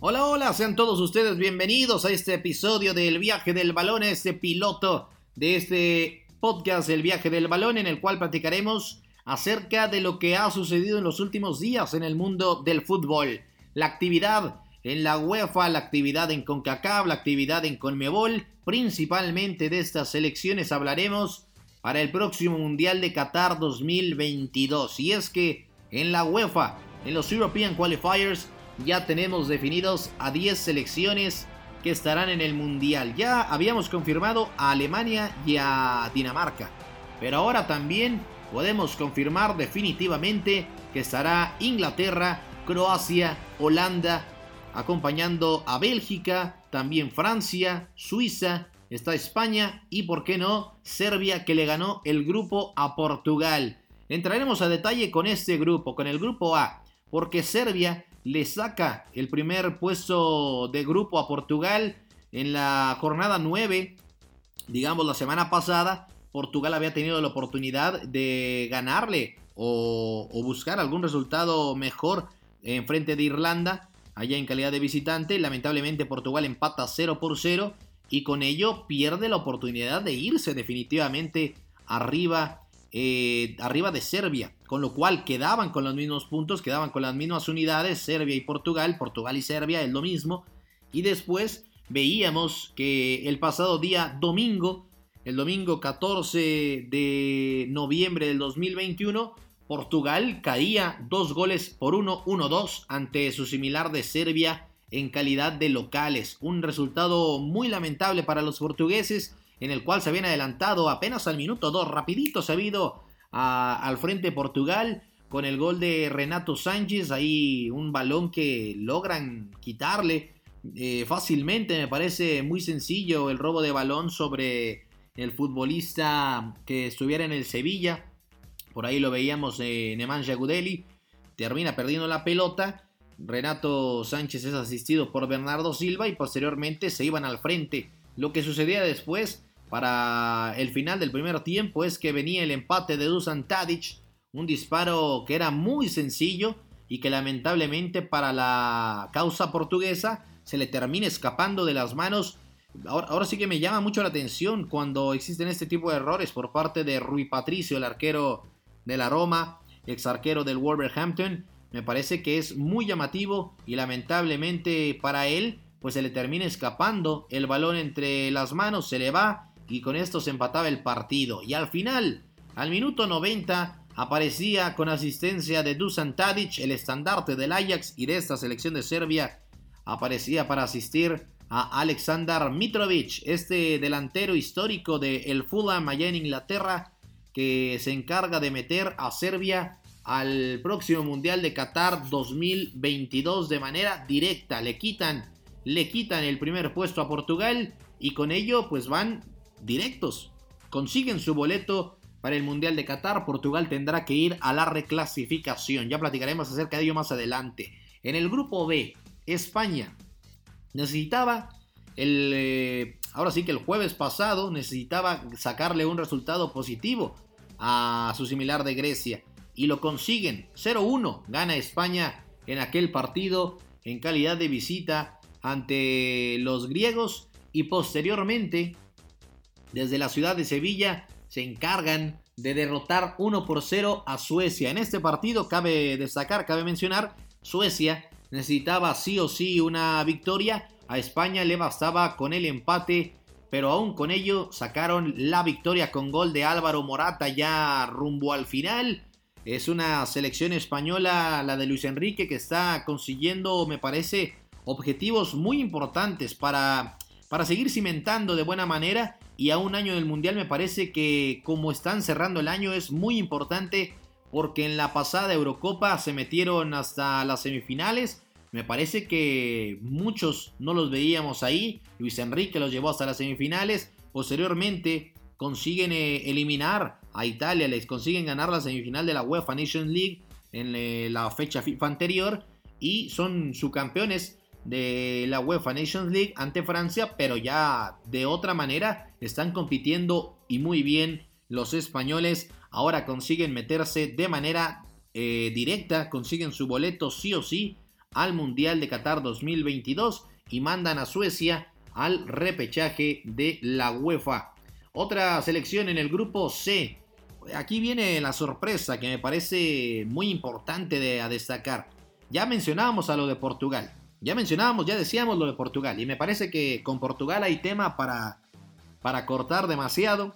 Hola, hola, sean todos ustedes bienvenidos a este episodio del viaje del balón, este piloto de este podcast, el viaje del balón, en el cual platicaremos acerca de lo que ha sucedido en los últimos días en el mundo del fútbol. La actividad en la UEFA, la actividad en CONCACAF, la actividad en CONMEBOL, principalmente de estas selecciones hablaremos para el próximo Mundial de Qatar 2022. Y es que en la UEFA, en los European Qualifiers, ya tenemos definidos a 10 selecciones que estarán en el Mundial. Ya habíamos confirmado a Alemania y a Dinamarca. Pero ahora también podemos confirmar definitivamente que estará Inglaterra, Croacia, Holanda, acompañando a Bélgica, también Francia, Suiza, está España y, por qué no, Serbia que le ganó el grupo a Portugal. Entraremos a detalle con este grupo, con el grupo A, porque Serbia le saca el primer puesto de grupo a Portugal en la jornada 9, digamos la semana pasada. Portugal había tenido la oportunidad de ganarle o, buscar algún resultado mejor en frente de Irlanda, allá en calidad de visitante. Lamentablemente Portugal empata 0 por 0 y con ello pierde la oportunidad de irse definitivamente arriba eh, arriba de Serbia, con lo cual quedaban con los mismos puntos, quedaban con las mismas unidades, Serbia y Portugal, Portugal y Serbia es lo mismo, y después veíamos que el pasado día domingo, el domingo 14 de noviembre del 2021, Portugal caía dos goles por uno, 1-2 ante su similar de Serbia en calidad de locales. Un resultado muy lamentable para los portugueses en el cual se habían adelantado apenas al minuto 2, rapidito se ha ido al frente Portugal con el gol de Renato Sánchez, ahí un balón que logran quitarle eh, fácilmente, me parece muy sencillo el robo de balón sobre el futbolista que estuviera en el Sevilla, por ahí lo veíamos eh, Nemanja Gudeli, termina perdiendo la pelota, Renato Sánchez es asistido por Bernardo Silva y posteriormente se iban al frente. Lo que sucedía después para el final del primer tiempo es que venía el empate de Dusan Tadic, un disparo que era muy sencillo y que lamentablemente para la causa portuguesa se le termina escapando de las manos. Ahora, sí que me llama mucho la atención cuando existen este tipo de errores por parte de Rui Patricio, el arquero de la Roma, ex arquero del Wolverhampton. Me parece que es muy llamativo y lamentablemente para él pues se le termina escapando el balón entre las manos, se le va y con esto se empataba el partido. Y al final, al minuto 90, aparecía con asistencia de Dusan Tadic, el estandarte del Ajax y de esta selección de Serbia, aparecía para asistir a Aleksandar Mitrovic, este delantero histórico del el Fulham allá en Inglaterra, que se encarga de meter a Serbia al próximo Mundial de Qatar 2022 de manera directa. Le quitan, le quitan el primer puesto a Portugal y con ello pues van directos. Consiguen su boleto para el Mundial de Qatar. Portugal tendrá que ir a la reclasificación. Ya platicaremos acerca de ello más adelante. En el grupo B, España necesitaba el... Eh, ahora sí que el jueves pasado necesitaba sacarle un resultado positivo a su similar de Grecia. Y lo consiguen. 0-1 gana España en aquel partido en calidad de visita ante los griegos. Y posteriormente desde la ciudad de Sevilla se encargan de derrotar 1 por 0 a Suecia. En este partido cabe destacar, cabe mencionar, Suecia necesitaba sí o sí una victoria. A España le bastaba con el empate, pero aún con ello sacaron la victoria con gol de Álvaro Morata ya rumbo al final. Es una selección española, la de Luis Enrique, que está consiguiendo, me parece, objetivos muy importantes para, para seguir cimentando de buena manera y a un año del Mundial me parece que como están cerrando el año es muy importante porque en la pasada Eurocopa se metieron hasta las semifinales. Me parece que muchos no los veíamos ahí. Luis Enrique los llevó hasta las semifinales. Posteriormente consiguen eh, eliminar a Italia, les consiguen ganar la semifinal de la UEFA Nations League en eh, la fecha FIFA anterior y son subcampeones de la UEFA Nations League ante Francia, pero ya de otra manera están compitiendo y muy bien los españoles. Ahora consiguen meterse de manera eh, directa, consiguen su boleto sí o sí al Mundial de Qatar 2022 y mandan a Suecia al repechaje de la UEFA. Otra selección en el grupo C. Aquí viene la sorpresa que me parece muy importante de, a destacar. Ya mencionábamos a lo de Portugal. Ya mencionábamos, ya decíamos lo de Portugal. Y me parece que con Portugal hay tema para, para cortar demasiado.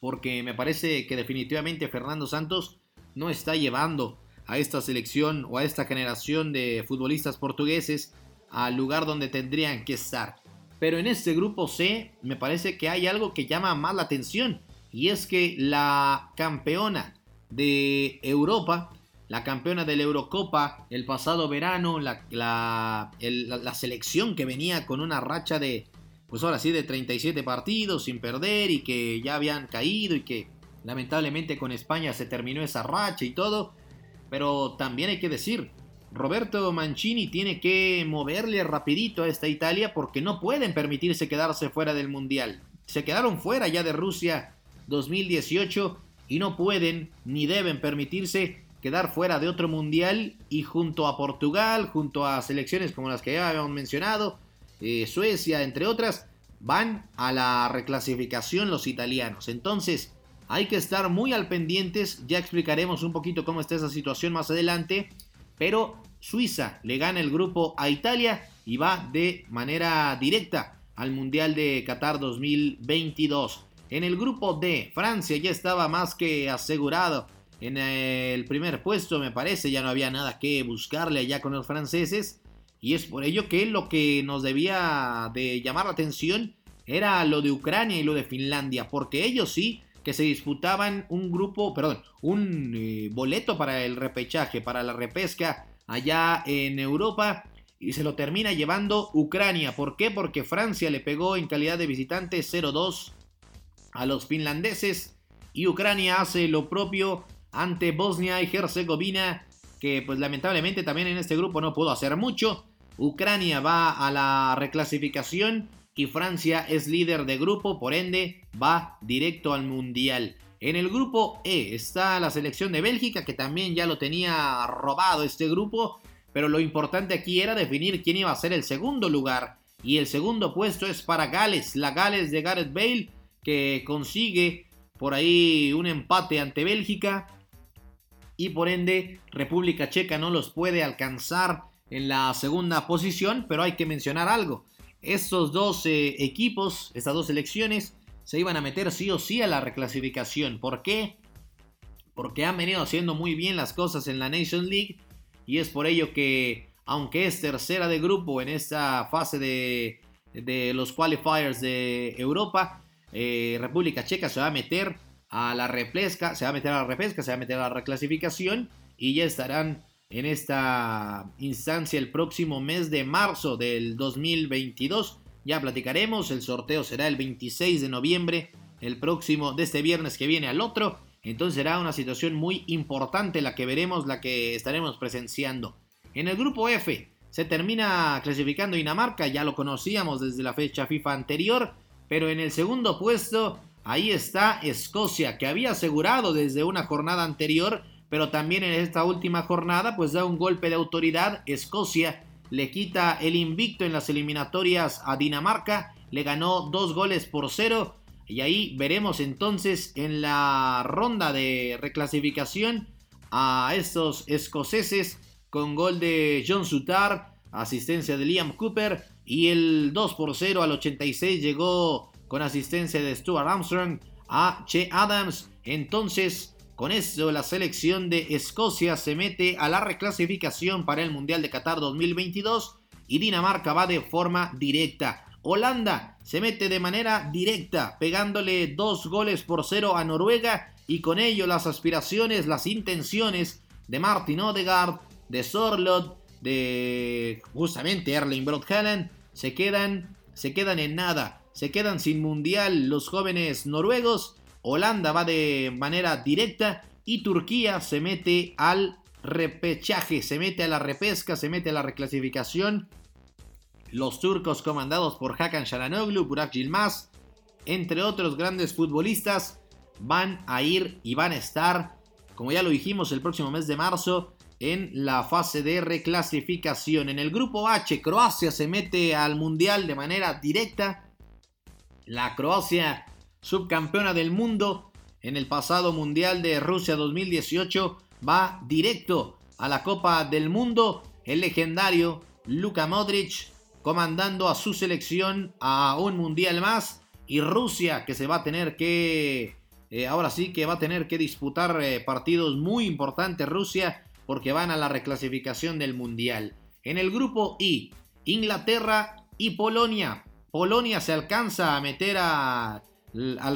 Porque me parece que definitivamente Fernando Santos no está llevando a esta selección o a esta generación de futbolistas portugueses al lugar donde tendrían que estar. Pero en este grupo C me parece que hay algo que llama más la atención y es que la campeona de Europa, la campeona de la Eurocopa el pasado verano, la, la, la, selección que venía con una racha de, pues ahora sí, de 37 partidos sin perder y que ya habían caído y que lamentablemente con España se terminó esa racha y todo. Pero también hay que decir, Roberto Mancini tiene que moverle rapidito a esta Italia porque no pueden permitirse quedarse fuera del Mundial. Se quedaron fuera ya de Rusia 2018 y no pueden ni deben permitirse quedar fuera de otro Mundial y junto a Portugal, junto a selecciones como las que ya habíamos mencionado, eh, Suecia, entre otras, van a la reclasificación los italianos. Entonces, hay que estar muy al pendientes, ya explicaremos un poquito cómo está esa situación más adelante pero Suiza le gana el grupo a Italia y va de manera directa al Mundial de Qatar 2022. En el grupo D, Francia ya estaba más que asegurado en el primer puesto, me parece, ya no había nada que buscarle allá con los franceses. Y es por ello que lo que nos debía de llamar la atención era lo de Ucrania y lo de Finlandia, porque ellos sí que se disputaban un grupo, perdón, un eh, boleto para el repechaje, para la repesca allá en Europa y se lo termina llevando Ucrania. ¿Por qué? Porque Francia le pegó en calidad de visitante 0-2 a los finlandeses y Ucrania hace lo propio ante Bosnia y Herzegovina que pues lamentablemente también en este grupo no pudo hacer mucho. Ucrania va a la reclasificación y Francia es líder de grupo, por ende va directo al Mundial. En el grupo E está la selección de Bélgica, que también ya lo tenía robado este grupo, pero lo importante aquí era definir quién iba a ser el segundo lugar. Y el segundo puesto es para Gales, la Gales de Gareth Bale, que consigue por ahí un empate ante Bélgica. Y por ende, República Checa no los puede alcanzar en la segunda posición, pero hay que mencionar algo. Estos dos eh, equipos, estas dos selecciones, se iban a meter sí o sí a la reclasificación. ¿Por qué? Porque han venido haciendo muy bien las cosas en la Nation League y es por ello que, aunque es tercera de grupo en esta fase de, los qualifiers de Europa, eh, República Checa se va a meter a la repesca, se va a meter a la repesca, se va a meter a la reclasificación y ya estarán en esta instancia el próximo mes de marzo del 2022. Ya platicaremos, el sorteo será el 26 de noviembre, el próximo, de este viernes que viene al otro. Entonces será una situación muy importante la que veremos, la que estaremos presenciando. En el grupo F se termina clasificando Dinamarca, ya lo conocíamos desde la fecha FIFA anterior, pero en el segundo puesto ahí está Escocia, que había asegurado desde una jornada anterior pero también en esta última jornada pues da un golpe de autoridad. Escocia le quita el invicto en las eliminatorias a Dinamarca, le ganó dos goles por cero y ahí veremos entonces en la ronda de reclasificación a estos escoceses con gol de John Sutar, asistencia de Liam Cooper y el 2 por 0 al 86 llegó con asistencia de Stuart Armstrong a Che Adams. Entonces con eso, la selección de Escocia se mete a la reclasificación para el Mundial de Qatar 2022 y Dinamarca va de forma directa. Holanda se mete de manera directa, pegándole dos goles por cero a Noruega y con ello las aspiraciones, las intenciones de Martin Odegaard, de Sorlot, de justamente Erling Brot se quedan, se quedan en nada, se quedan sin mundial los jóvenes noruegos Holanda va de manera directa y Turquía se mete al repechaje, se mete a la repesca, se mete a la reclasificación. Los turcos comandados por Hakan Sharanoglu, Burak Yilmaz, entre otros grandes futbolistas, van a ir y van a estar, como ya lo dijimos, el próximo mes de marzo en la fase de reclasificación. En el grupo H, Croacia se mete al Mundial de manera directa. La Croacia, subcampeona del mundo en el pasado Mundial de Rusia 2018, va directo a la Copa del Mundo. El legendario Luka Modric comandando a su selección a un Mundial más. Y Rusia que se va a tener que... Eh, ahora sí que va a tener que disputar eh, partidos muy importantes Rusia porque van a la reclasificación del Mundial. En el grupo I, Inglaterra y Polonia. Polonia se alcanza a meter al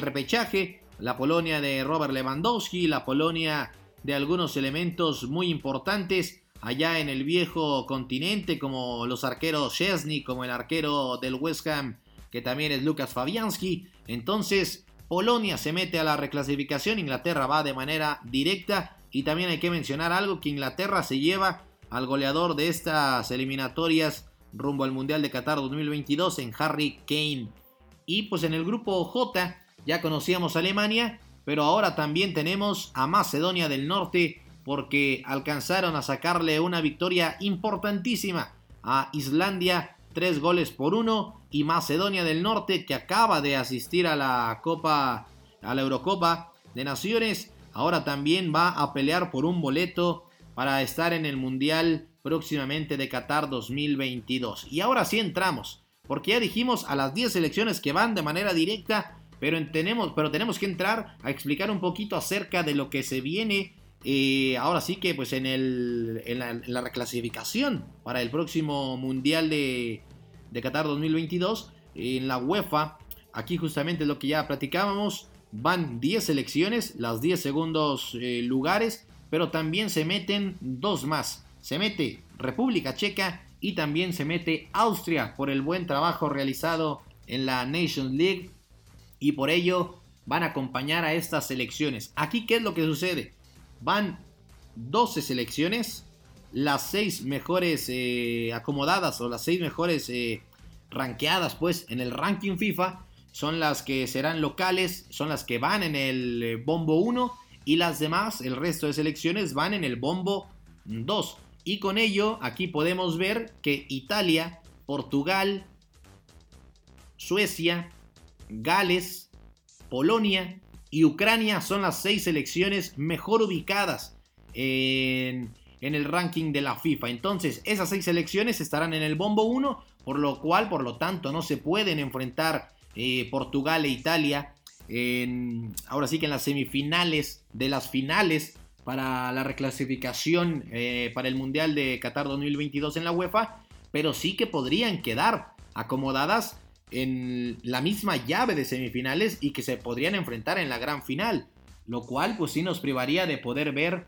repechaje. La Polonia de Robert Lewandowski, la Polonia de algunos elementos muy importantes allá en el viejo continente, como los arqueros Chesney, como el arquero del West Ham, que también es Lucas Fabianski. Entonces, Polonia se mete a la reclasificación, Inglaterra va de manera directa y también hay que mencionar algo que Inglaterra se lleva al goleador de estas eliminatorias rumbo al Mundial de Qatar 2022 en Harry Kane. Y pues en el grupo J ya conocíamos a Alemania, pero ahora también tenemos a Macedonia del Norte porque alcanzaron a sacarle una victoria importantísima a Islandia, tres goles por uno, y Macedonia del Norte que acaba de asistir a la Copa, a la Eurocopa de Naciones, ahora también va a pelear por un boleto para estar en el Mundial próximamente de Qatar 2022. Y ahora sí entramos, porque ya dijimos a las 10 selecciones que van de manera directa, pero tenemos, pero tenemos que entrar a explicar un poquito acerca de lo que se viene. Eh, ahora sí que pues en, el, en, la, reclasificación para el próximo Mundial de, de Qatar 2022 en la UEFA. Aquí justamente lo que ya platicábamos van 10 selecciones, las 10 segundos eh, lugares, pero también se meten dos más. Se mete República Checa y también se mete Austria por el buen trabajo realizado en la Nations League y por ello van a acompañar a estas selecciones. Aquí, ¿qué es lo que sucede? Van 12 selecciones, las 6 mejores eh, acomodadas o las 6 mejores eh, ranqueadas pues en el ranking FIFA son las que serán locales, son las que van en el eh, bombo 1 y las demás, el resto de selecciones van en el bombo 2. Y con ello aquí podemos ver que Italia, Portugal, Suecia, Gales, Polonia y Ucrania son las seis selecciones mejor ubicadas en, el ranking de la FIFA. Entonces, esas seis selecciones estarán en el bombo 1, por lo cual, por lo tanto, no se pueden enfrentar eh, Portugal e Italia. Ahora sí que en las semifinales de las finales para la reclasificación eh, para el Mundial de Qatar 2022 en la UEFA, pero sí que podrían quedar acomodadas en la misma llave de semifinales y que se podrían enfrentar en la gran final, lo cual pues sí nos privaría de poder ver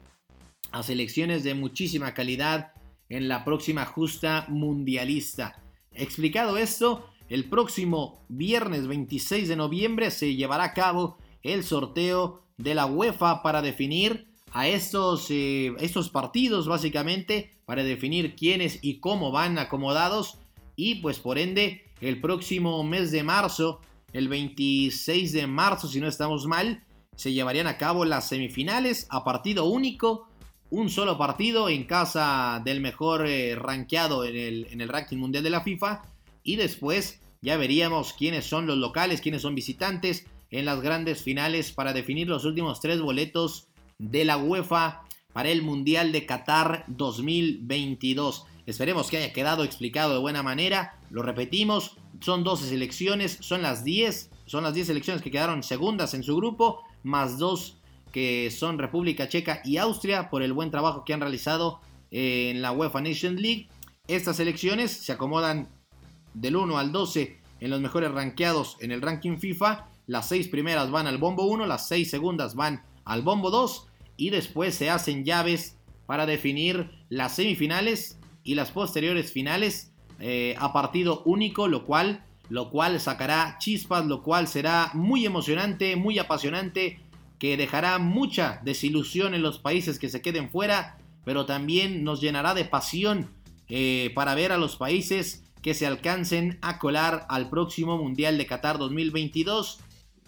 a selecciones de muchísima calidad en la próxima justa mundialista. Explicado esto, el próximo viernes 26 de noviembre se llevará a cabo el sorteo de la UEFA para definir a estos, eh, estos partidos básicamente, para definir quiénes y cómo van acomodados. Y pues por ende el próximo mes de marzo, el 26 de marzo si no estamos mal, se llevarían a cabo las semifinales a partido único, un solo partido en casa del mejor eh, rankeado en el, en el ranking mundial de la FIFA. Y después ya veríamos quiénes son los locales, quiénes son visitantes en las grandes finales para definir los últimos tres boletos de la UEFA para el Mundial de Qatar 2022. Esperemos que haya quedado explicado de buena manera. Lo repetimos, son 12 selecciones, son las 10, son las 10 selecciones que quedaron segundas en su grupo, más dos que son República Checa y Austria por el buen trabajo que han realizado en la UEFA Nation League. Estas selecciones se acomodan del 1 al 12 en los mejores rankeados en el ranking FIFA. Las 6 primeras van al bombo 1, las 6 segundas van al bombo 2 y después se hacen llaves para definir las semifinales y las posteriores finales eh, a partido único, lo cual, lo cual sacará chispas, lo cual será muy emocionante, muy apasionante, que dejará mucha desilusión en los países que se queden fuera, pero también nos llenará de pasión eh, para ver a los países que se alcancen a colar al próximo Mundial de Qatar 2022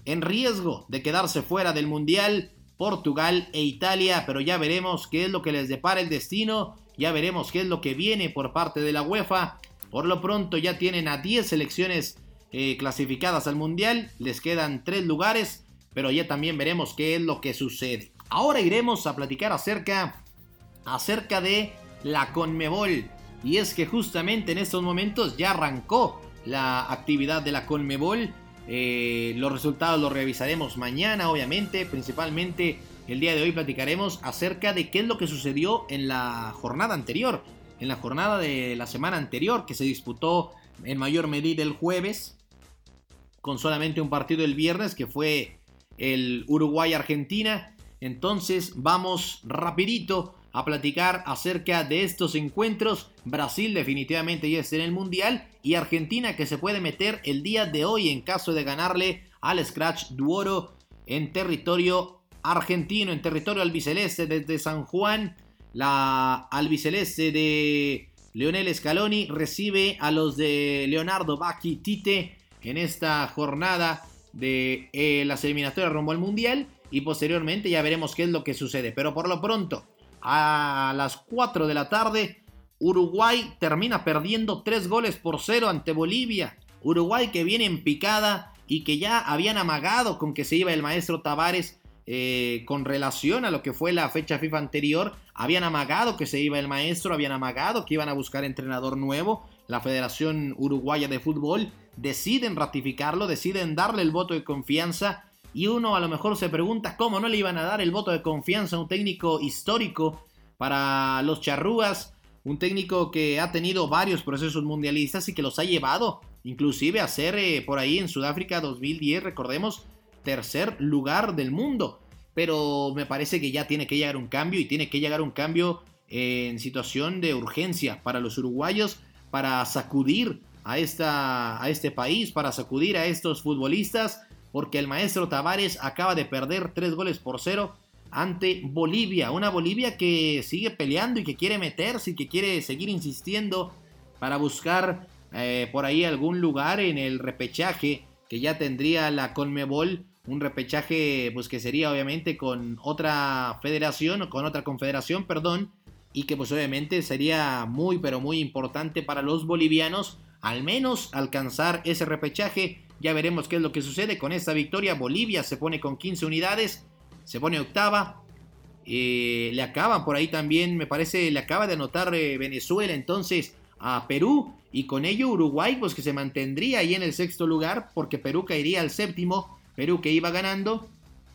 en riesgo de quedarse fuera del Mundial Portugal e Italia, pero ya veremos qué es lo que les depara el destino, ya veremos qué es lo que viene por parte de la UEFA. Por lo pronto ya tienen a 10 selecciones eh, clasificadas al Mundial, les quedan 3 lugares, pero ya también veremos qué es lo que sucede. Ahora iremos a platicar acerca, acerca de la Conmebol. Y es que justamente en estos momentos ya arrancó la actividad de la Conmebol. Eh, los resultados los revisaremos mañana, obviamente. Principalmente el día de hoy platicaremos acerca de qué es lo que sucedió en la jornada anterior. En la jornada de la semana anterior, que se disputó en mayor medida el jueves, con solamente un partido el viernes, que fue el Uruguay-Argentina. Entonces vamos rapidito a platicar acerca de estos encuentros. Brasil definitivamente ya está en el Mundial y Argentina que se puede meter el día de hoy en caso de ganarle al Scratch Duoro en territorio argentino, en territorio albiceleste desde San Juan. La albiceleste de Leonel Scaloni recibe a los de Leonardo Bacchi Tite en esta jornada de eh, las eliminatorias rumbo al Mundial y posteriormente ya veremos qué es lo que sucede. Pero por lo pronto, a las 4 de la tarde, Uruguay termina perdiendo 3 goles por 0 ante Bolivia. Uruguay que viene en picada y que ya habían amagado con que se iba el maestro Tavares eh, con relación a lo que fue la fecha FIFA anterior. Habían amagado que se iba el maestro, habían amagado que iban a buscar entrenador nuevo. La Federación Uruguaya de Fútbol deciden ratificarlo, deciden darle el voto de confianza y uno a lo mejor se pregunta cómo no le iban a dar el voto de confianza a un técnico histórico para los charrúas, un técnico que ha tenido varios procesos mundialistas y que los ha llevado inclusive a ser eh, por ahí en Sudáfrica 2010, recordemos, tercer lugar del mundo. Pero me parece que ya tiene que llegar un cambio y tiene que llegar un cambio en situación de urgencia para los uruguayos, para sacudir a, esta, a este país, para sacudir a estos futbolistas porque el maestro Tavares acaba de perder tres goles por cero ante Bolivia. Una Bolivia que sigue peleando y que quiere meterse y que quiere seguir insistiendo para buscar eh, por ahí algún lugar en el repechaje que ya tendría la Conmebol. Un repechaje pues que sería obviamente con otra federación o con otra confederación, perdón. Y que pues obviamente sería muy pero muy importante para los bolivianos al menos alcanzar ese repechaje ya veremos qué es lo que sucede con esta victoria. Bolivia se pone con 15 unidades, se pone octava. Eh, le acaban por ahí también, me parece, le acaba de anotar eh, Venezuela entonces a Perú y con ello Uruguay pues que se mantendría ahí en el sexto lugar porque Perú caería al séptimo, Perú que iba ganando,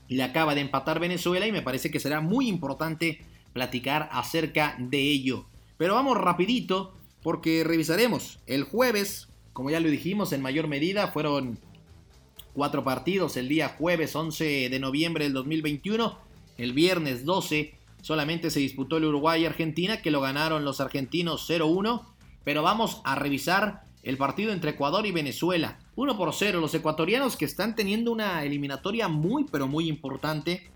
le acaba de empatar Venezuela y me parece que será muy importante platicar acerca de ello. Pero vamos rapidito porque revisaremos el jueves como ya lo dijimos, en mayor medida fueron cuatro partidos el día jueves 11 de noviembre del 2021. El viernes 12 solamente se disputó el Uruguay-Argentina, que lo ganaron los argentinos 0-1. Pero vamos a revisar el partido entre Ecuador y Venezuela. 1 por 0. Los ecuatorianos que están teniendo una eliminatoria muy, pero muy importante.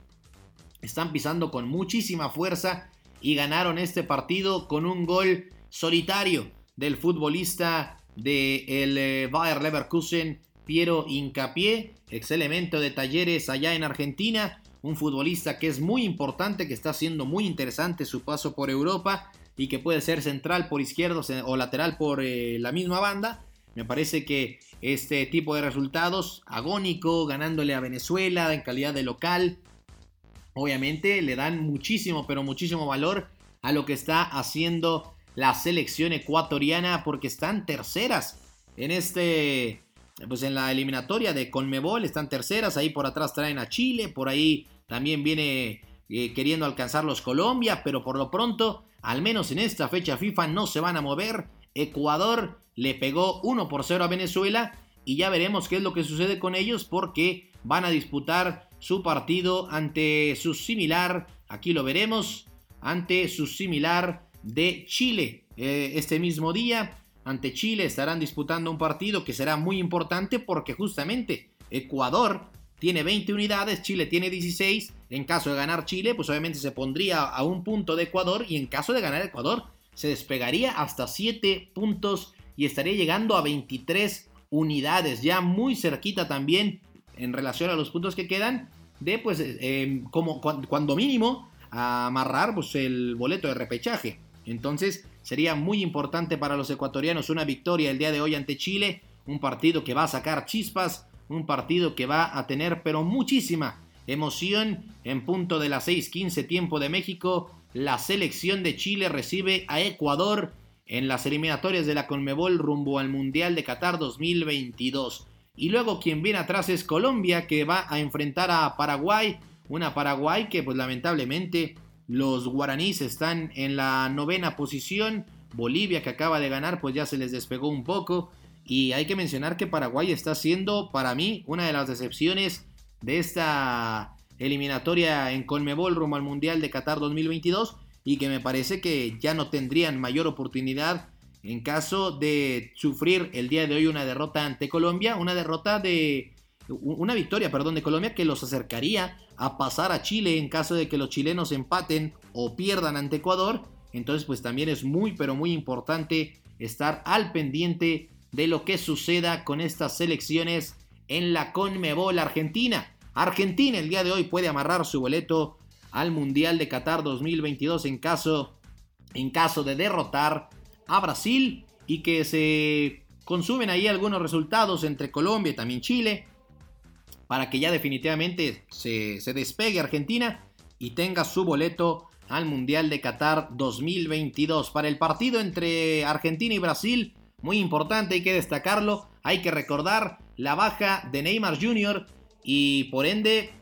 Están pisando con muchísima fuerza y ganaron este partido con un gol solitario del futbolista de el eh, Bayer Leverkusen, Piero Incapié, ex elemento de talleres allá en Argentina, un futbolista que es muy importante, que está haciendo muy interesante su paso por Europa y que puede ser central por izquierdo o lateral por eh, la misma banda. Me parece que este tipo de resultados, agónico, ganándole a Venezuela en calidad de local, obviamente le dan muchísimo, pero muchísimo valor a lo que está haciendo la selección ecuatoriana porque están terceras en este pues en la eliminatoria de Conmebol están terceras, ahí por atrás traen a Chile, por ahí también viene eh, queriendo alcanzarlos Colombia, pero por lo pronto, al menos en esta fecha FIFA no se van a mover. Ecuador le pegó 1 por 0 a Venezuela y ya veremos qué es lo que sucede con ellos porque van a disputar su partido ante su similar, aquí lo veremos, ante su similar de Chile. Eh, este mismo día, ante Chile, estarán disputando un partido que será muy importante porque justamente Ecuador tiene 20 unidades, Chile tiene 16. En caso de ganar Chile, pues obviamente se pondría a un punto de Ecuador y en caso de ganar Ecuador, se despegaría hasta 7 puntos y estaría llegando a 23 unidades, ya muy cerquita también en relación a los puntos que quedan de, pues, em, como cuando mínimo, amarrar pues, el boleto de repechaje. Entonces, sería muy importante para los ecuatorianos una victoria el día de hoy ante Chile, un partido que va a sacar chispas, un partido que va a tener, pero muchísima emoción. En punto de las 6:15 tiempo de México, la selección de Chile recibe a Ecuador en las eliminatorias de la Conmebol rumbo al Mundial de Qatar 2022. Y luego quien viene atrás es Colombia que va a enfrentar a Paraguay, una Paraguay que pues lamentablemente los guaraníes están en la novena posición, Bolivia que acaba de ganar pues ya se les despegó un poco. Y hay que mencionar que Paraguay está siendo para mí una de las decepciones de esta eliminatoria en Conmebol rumbo al Mundial de Qatar 2022 y que me parece que ya no tendrían mayor oportunidad en caso de sufrir el día de hoy una derrota ante Colombia, una derrota de una victoria, perdón, de Colombia que los acercaría a pasar a Chile en caso de que los chilenos empaten o pierdan ante Ecuador. Entonces, pues también es muy, pero muy importante estar al pendiente de lo que suceda con estas selecciones en la Conmebol Argentina. Argentina el día de hoy puede amarrar su boleto al Mundial de Qatar 2022 en caso, en caso de derrotar a Brasil y que se consumen ahí algunos resultados entre Colombia y también Chile para que ya definitivamente se, se despegue Argentina y tenga su boleto al Mundial de Qatar 2022. Para el partido entre Argentina y Brasil, muy importante, hay que destacarlo, hay que recordar la baja de Neymar Jr y por ende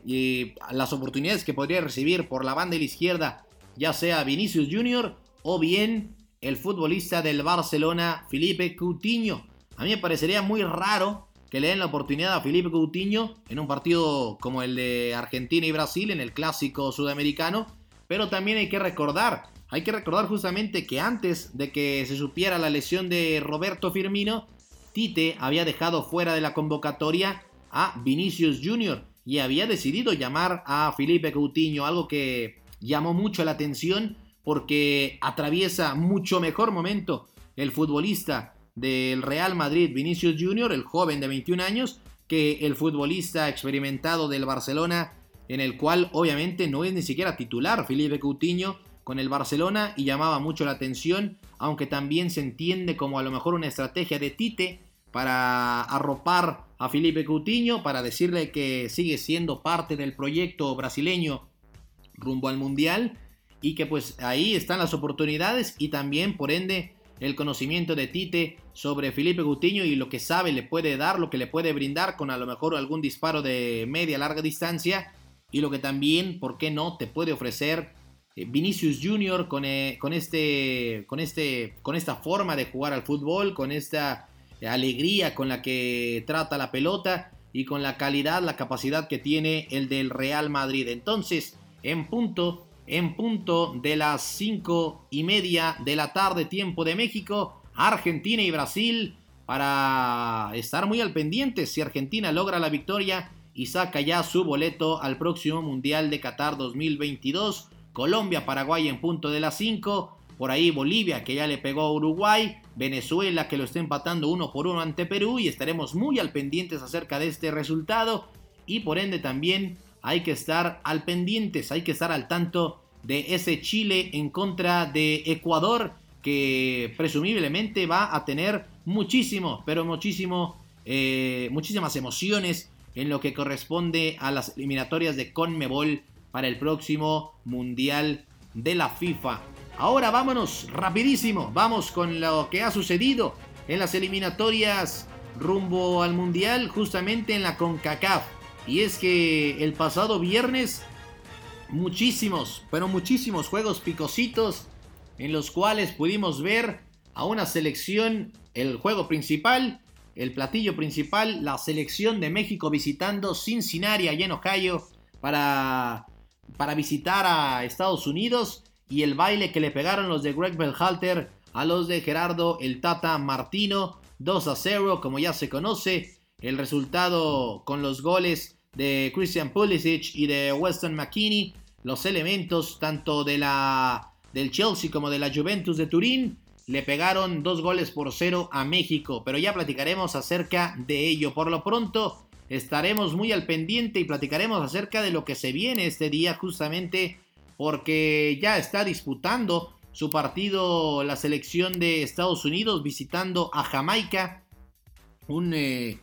las oportunidades que podría recibir por la banda de la izquierda, ya sea Vinicius Jr. o bien el futbolista del Barcelona, Felipe Coutinho. A mí me parecería muy raro le den la oportunidad a Felipe Coutinho en un partido como el de Argentina y Brasil, en el clásico sudamericano, pero también hay que recordar, hay que recordar justamente que antes de que se supiera la lesión de Roberto Firmino, Tite había dejado fuera de la convocatoria a Vinicius Jr. y había decidido llamar a Felipe Coutinho, algo que llamó mucho la atención porque atraviesa mucho mejor momento el futbolista del Real Madrid, Vinicius Jr., el joven de 21 años, que el futbolista experimentado del Barcelona, en el cual obviamente no es ni siquiera titular Felipe Coutinho con el Barcelona y llamaba mucho la atención, aunque también se entiende como a lo mejor una estrategia de Tite para arropar a Felipe Coutinho, para decirle que sigue siendo parte del proyecto brasileño rumbo al Mundial y que pues ahí están las oportunidades y también por ende el conocimiento de Tite sobre Felipe Coutinho y lo que sabe le puede dar, lo que le puede brindar con a lo mejor algún disparo de media larga distancia y lo que también, ¿por qué no?, te puede ofrecer eh, Vinicius Jr. Con, eh, con, este, con, este, con esta forma de jugar al fútbol, con esta alegría con la que trata la pelota y con la calidad, la capacidad que tiene el del Real Madrid. Entonces, en punto, en punto de las cinco y media de la tarde, tiempo de México, Argentina y Brasil, para estar muy al pendiente si Argentina logra la victoria y saca ya su boleto al próximo Mundial de Qatar 2022. Colombia, Paraguay en punto de las 5 por ahí Bolivia que ya le pegó a Uruguay, Venezuela que lo está empatando uno por uno ante Perú y estaremos muy al pendientes acerca de este resultado y por ende también hay que estar al pendientes, hay que estar al tanto de ese Chile en contra de Ecuador que presumiblemente va a tener muchísimo, pero muchísimo, eh, muchísimas emociones en lo que corresponde a las eliminatorias de Conmebol para el próximo Mundial de la FIFA. Ahora vámonos rapidísimo, vamos con lo que ha sucedido en las eliminatorias rumbo al Mundial, justamente en la CONCACAF. Y es que el pasado viernes muchísimos, pero muchísimos juegos picositos en los cuales pudimos ver a una selección, el juego principal, el platillo principal, la selección de México visitando Cincinnati allá en Ohio para, para visitar a Estados Unidos y el baile que le pegaron los de Greg Belhalter a los de Gerardo el Tata Martino, 2 a 0 como ya se conoce, el resultado con los goles de Christian Pulisic y de Weston McKinney, los elementos tanto de la del Chelsea como de la Juventus de Turín le pegaron dos goles por cero a México, pero ya platicaremos acerca de ello. Por lo pronto, estaremos muy al pendiente y platicaremos acerca de lo que se viene este día justamente porque ya está disputando su partido la selección de Estados Unidos visitando a Jamaica. Un eh,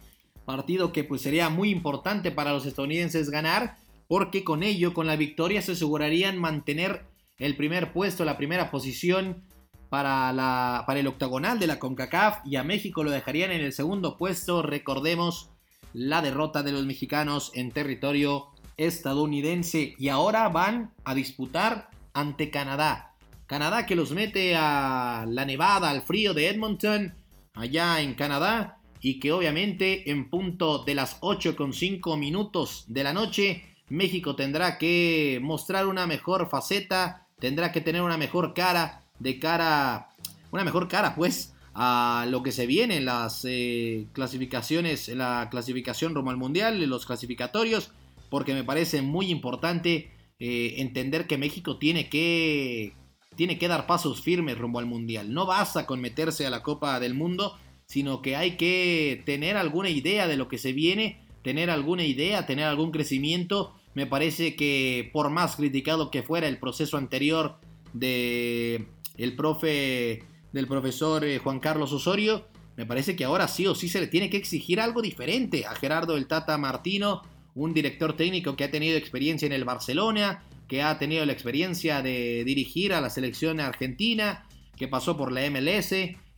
partido que pues sería muy importante para los estadounidenses ganar porque con ello, con la victoria se asegurarían mantener el primer puesto, la primera posición para, la, para el octagonal de la CONCACAF y a México lo dejarían en el segundo puesto. Recordemos la derrota de los mexicanos en territorio estadounidense y ahora van a disputar ante Canadá. Canadá que los mete a la nevada, al frío de Edmonton, allá en Canadá, y que obviamente en punto de las 8.5 minutos de la noche, México tendrá que mostrar una mejor faceta, tendrá que tener una mejor cara, de cara, una mejor cara pues, a lo que se viene en las eh, clasificaciones, en la clasificación rumbo al mundial, los clasificatorios, porque me parece muy importante eh, entender que México tiene que, tiene que dar pasos firmes rumbo al mundial. No basta con meterse a la Copa del Mundo, sino que hay que tener alguna idea de lo que se viene, tener alguna idea, tener algún crecimiento. Me parece que por más criticado que fuera el proceso anterior de el profe del profesor eh, Juan Carlos Osorio, me parece que ahora sí o sí se le tiene que exigir algo diferente a Gerardo el Tata Martino, un director técnico que ha tenido experiencia en el Barcelona, que ha tenido la experiencia de dirigir a la selección argentina, que pasó por la MLS.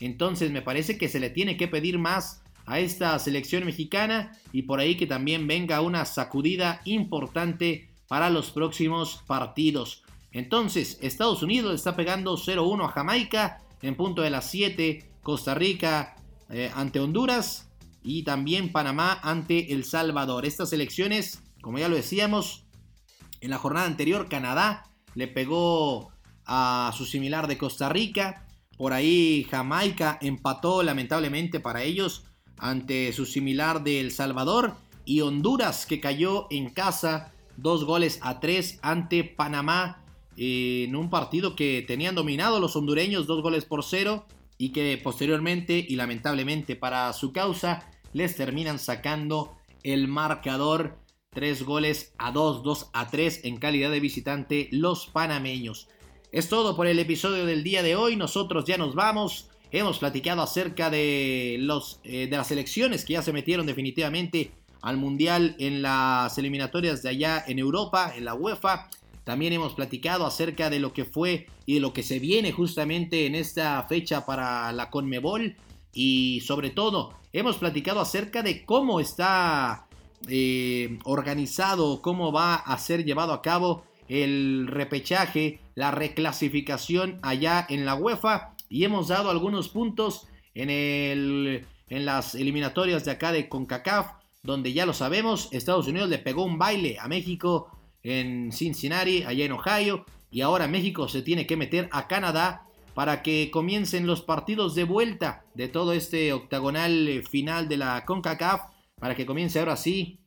Entonces me parece que se le tiene que pedir más a esta selección mexicana y por ahí que también venga una sacudida importante para los próximos partidos. Entonces, Estados Unidos está pegando 0-1 a Jamaica en punto de las 7, Costa Rica eh, ante Honduras y también Panamá ante El Salvador. Estas elecciones, como ya lo decíamos, en la jornada anterior Canadá le pegó a su similar de Costa Rica. Por ahí Jamaica empató lamentablemente para ellos ante su similar de El Salvador. Y Honduras que cayó en casa dos goles a tres ante Panamá en un partido que tenían dominado los hondureños dos goles por cero y que posteriormente y lamentablemente para su causa les terminan sacando el marcador tres goles a dos, dos a tres en calidad de visitante los panameños. Es todo por el episodio del día de hoy, nosotros ya nos vamos. Hemos platicado acerca de, los, eh, de las elecciones que ya se metieron definitivamente al Mundial en las eliminatorias de allá en Europa, en la UEFA. También hemos platicado acerca de lo que fue y de lo que se viene justamente en esta fecha para la Conmebol. Y sobre todo, hemos platicado acerca de cómo está eh, organizado, cómo va a ser llevado a cabo el repechaje, la reclasificación allá en la UEFA. Y hemos dado algunos puntos en, el, en las eliminatorias de acá de CONCACAF, donde ya lo sabemos, Estados Unidos le pegó un baile a México en Cincinnati, allá en Ohio, y ahora México se tiene que meter a Canadá para que comiencen los partidos de vuelta de todo este octagonal eh, final de la CONCACAF, para que comience ahora sí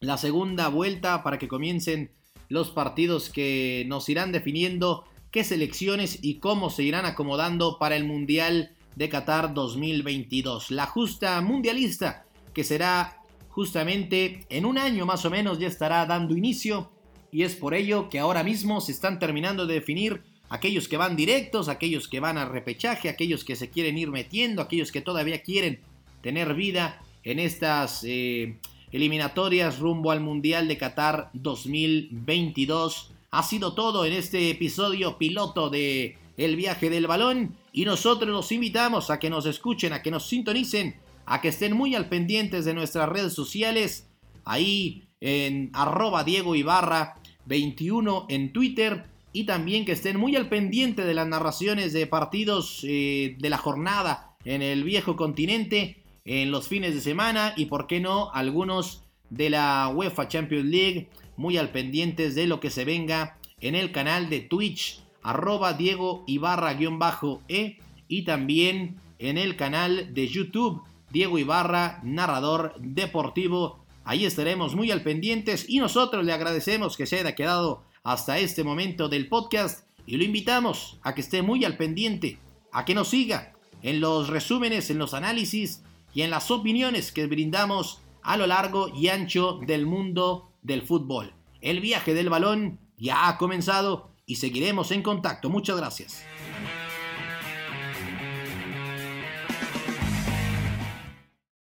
la segunda vuelta, para que comiencen los partidos que nos irán definiendo qué selecciones y cómo se irán acomodando para el Mundial de Qatar 2022. La justa mundialista que será justamente en un año más o menos ya estará dando inicio y es por ello que ahora mismo se están terminando de definir aquellos que van directos, aquellos que van a repechaje, aquellos que se quieren ir metiendo, aquellos que todavía quieren tener vida en estas eh, eliminatorias rumbo al Mundial de Qatar 2022. Ha sido todo en este episodio piloto de El viaje del balón y nosotros los invitamos a que nos escuchen, a que nos sintonicen, a que estén muy al pendientes de nuestras redes sociales, ahí en arroba Diego Ibarra 21 en Twitter y también que estén muy al pendiente de las narraciones de partidos eh, de la jornada en el viejo continente, en los fines de semana y por qué no algunos de la UEFA Champions League, muy al pendientes de lo que se venga en el canal de Twitch arroba Diego Ibarra-E y también en el canal de YouTube Diego Ibarra, narrador deportivo. Ahí estaremos muy al pendientes y nosotros le agradecemos que se haya quedado hasta este momento del podcast y lo invitamos a que esté muy al pendiente, a que nos siga en los resúmenes, en los análisis y en las opiniones que brindamos a lo largo y ancho del mundo del fútbol. El viaje del balón ya ha comenzado y seguiremos en contacto. Muchas gracias.